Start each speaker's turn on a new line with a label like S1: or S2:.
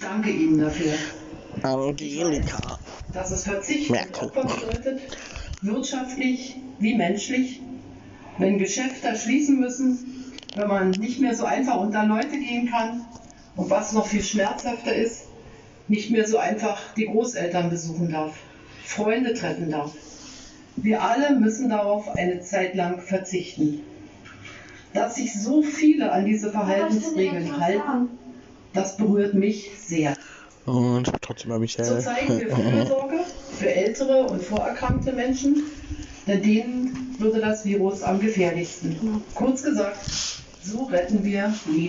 S1: danke Ihnen dafür.
S2: Angelika.
S1: Dass es Verzicht und
S2: Merkel.
S1: Opfer bedeutet, wirtschaftlich wie menschlich, wenn Geschäfte schließen müssen, wenn man nicht mehr so einfach unter Leute gehen kann und was noch viel schmerzhafter ist, nicht mehr so einfach die Großeltern besuchen darf, Freunde treffen darf. Wir alle müssen darauf eine Zeit lang verzichten. Dass sich so viele an diese Verhaltensregeln halten, das berührt mich sehr.
S2: Und trotzdem habe ich
S1: So
S2: ja.
S1: zeigen wir Fürsorge für ältere und vorerkrankte Menschen, denn denen würde das Virus am gefährlichsten. Kurz gesagt, so retten wir Leben.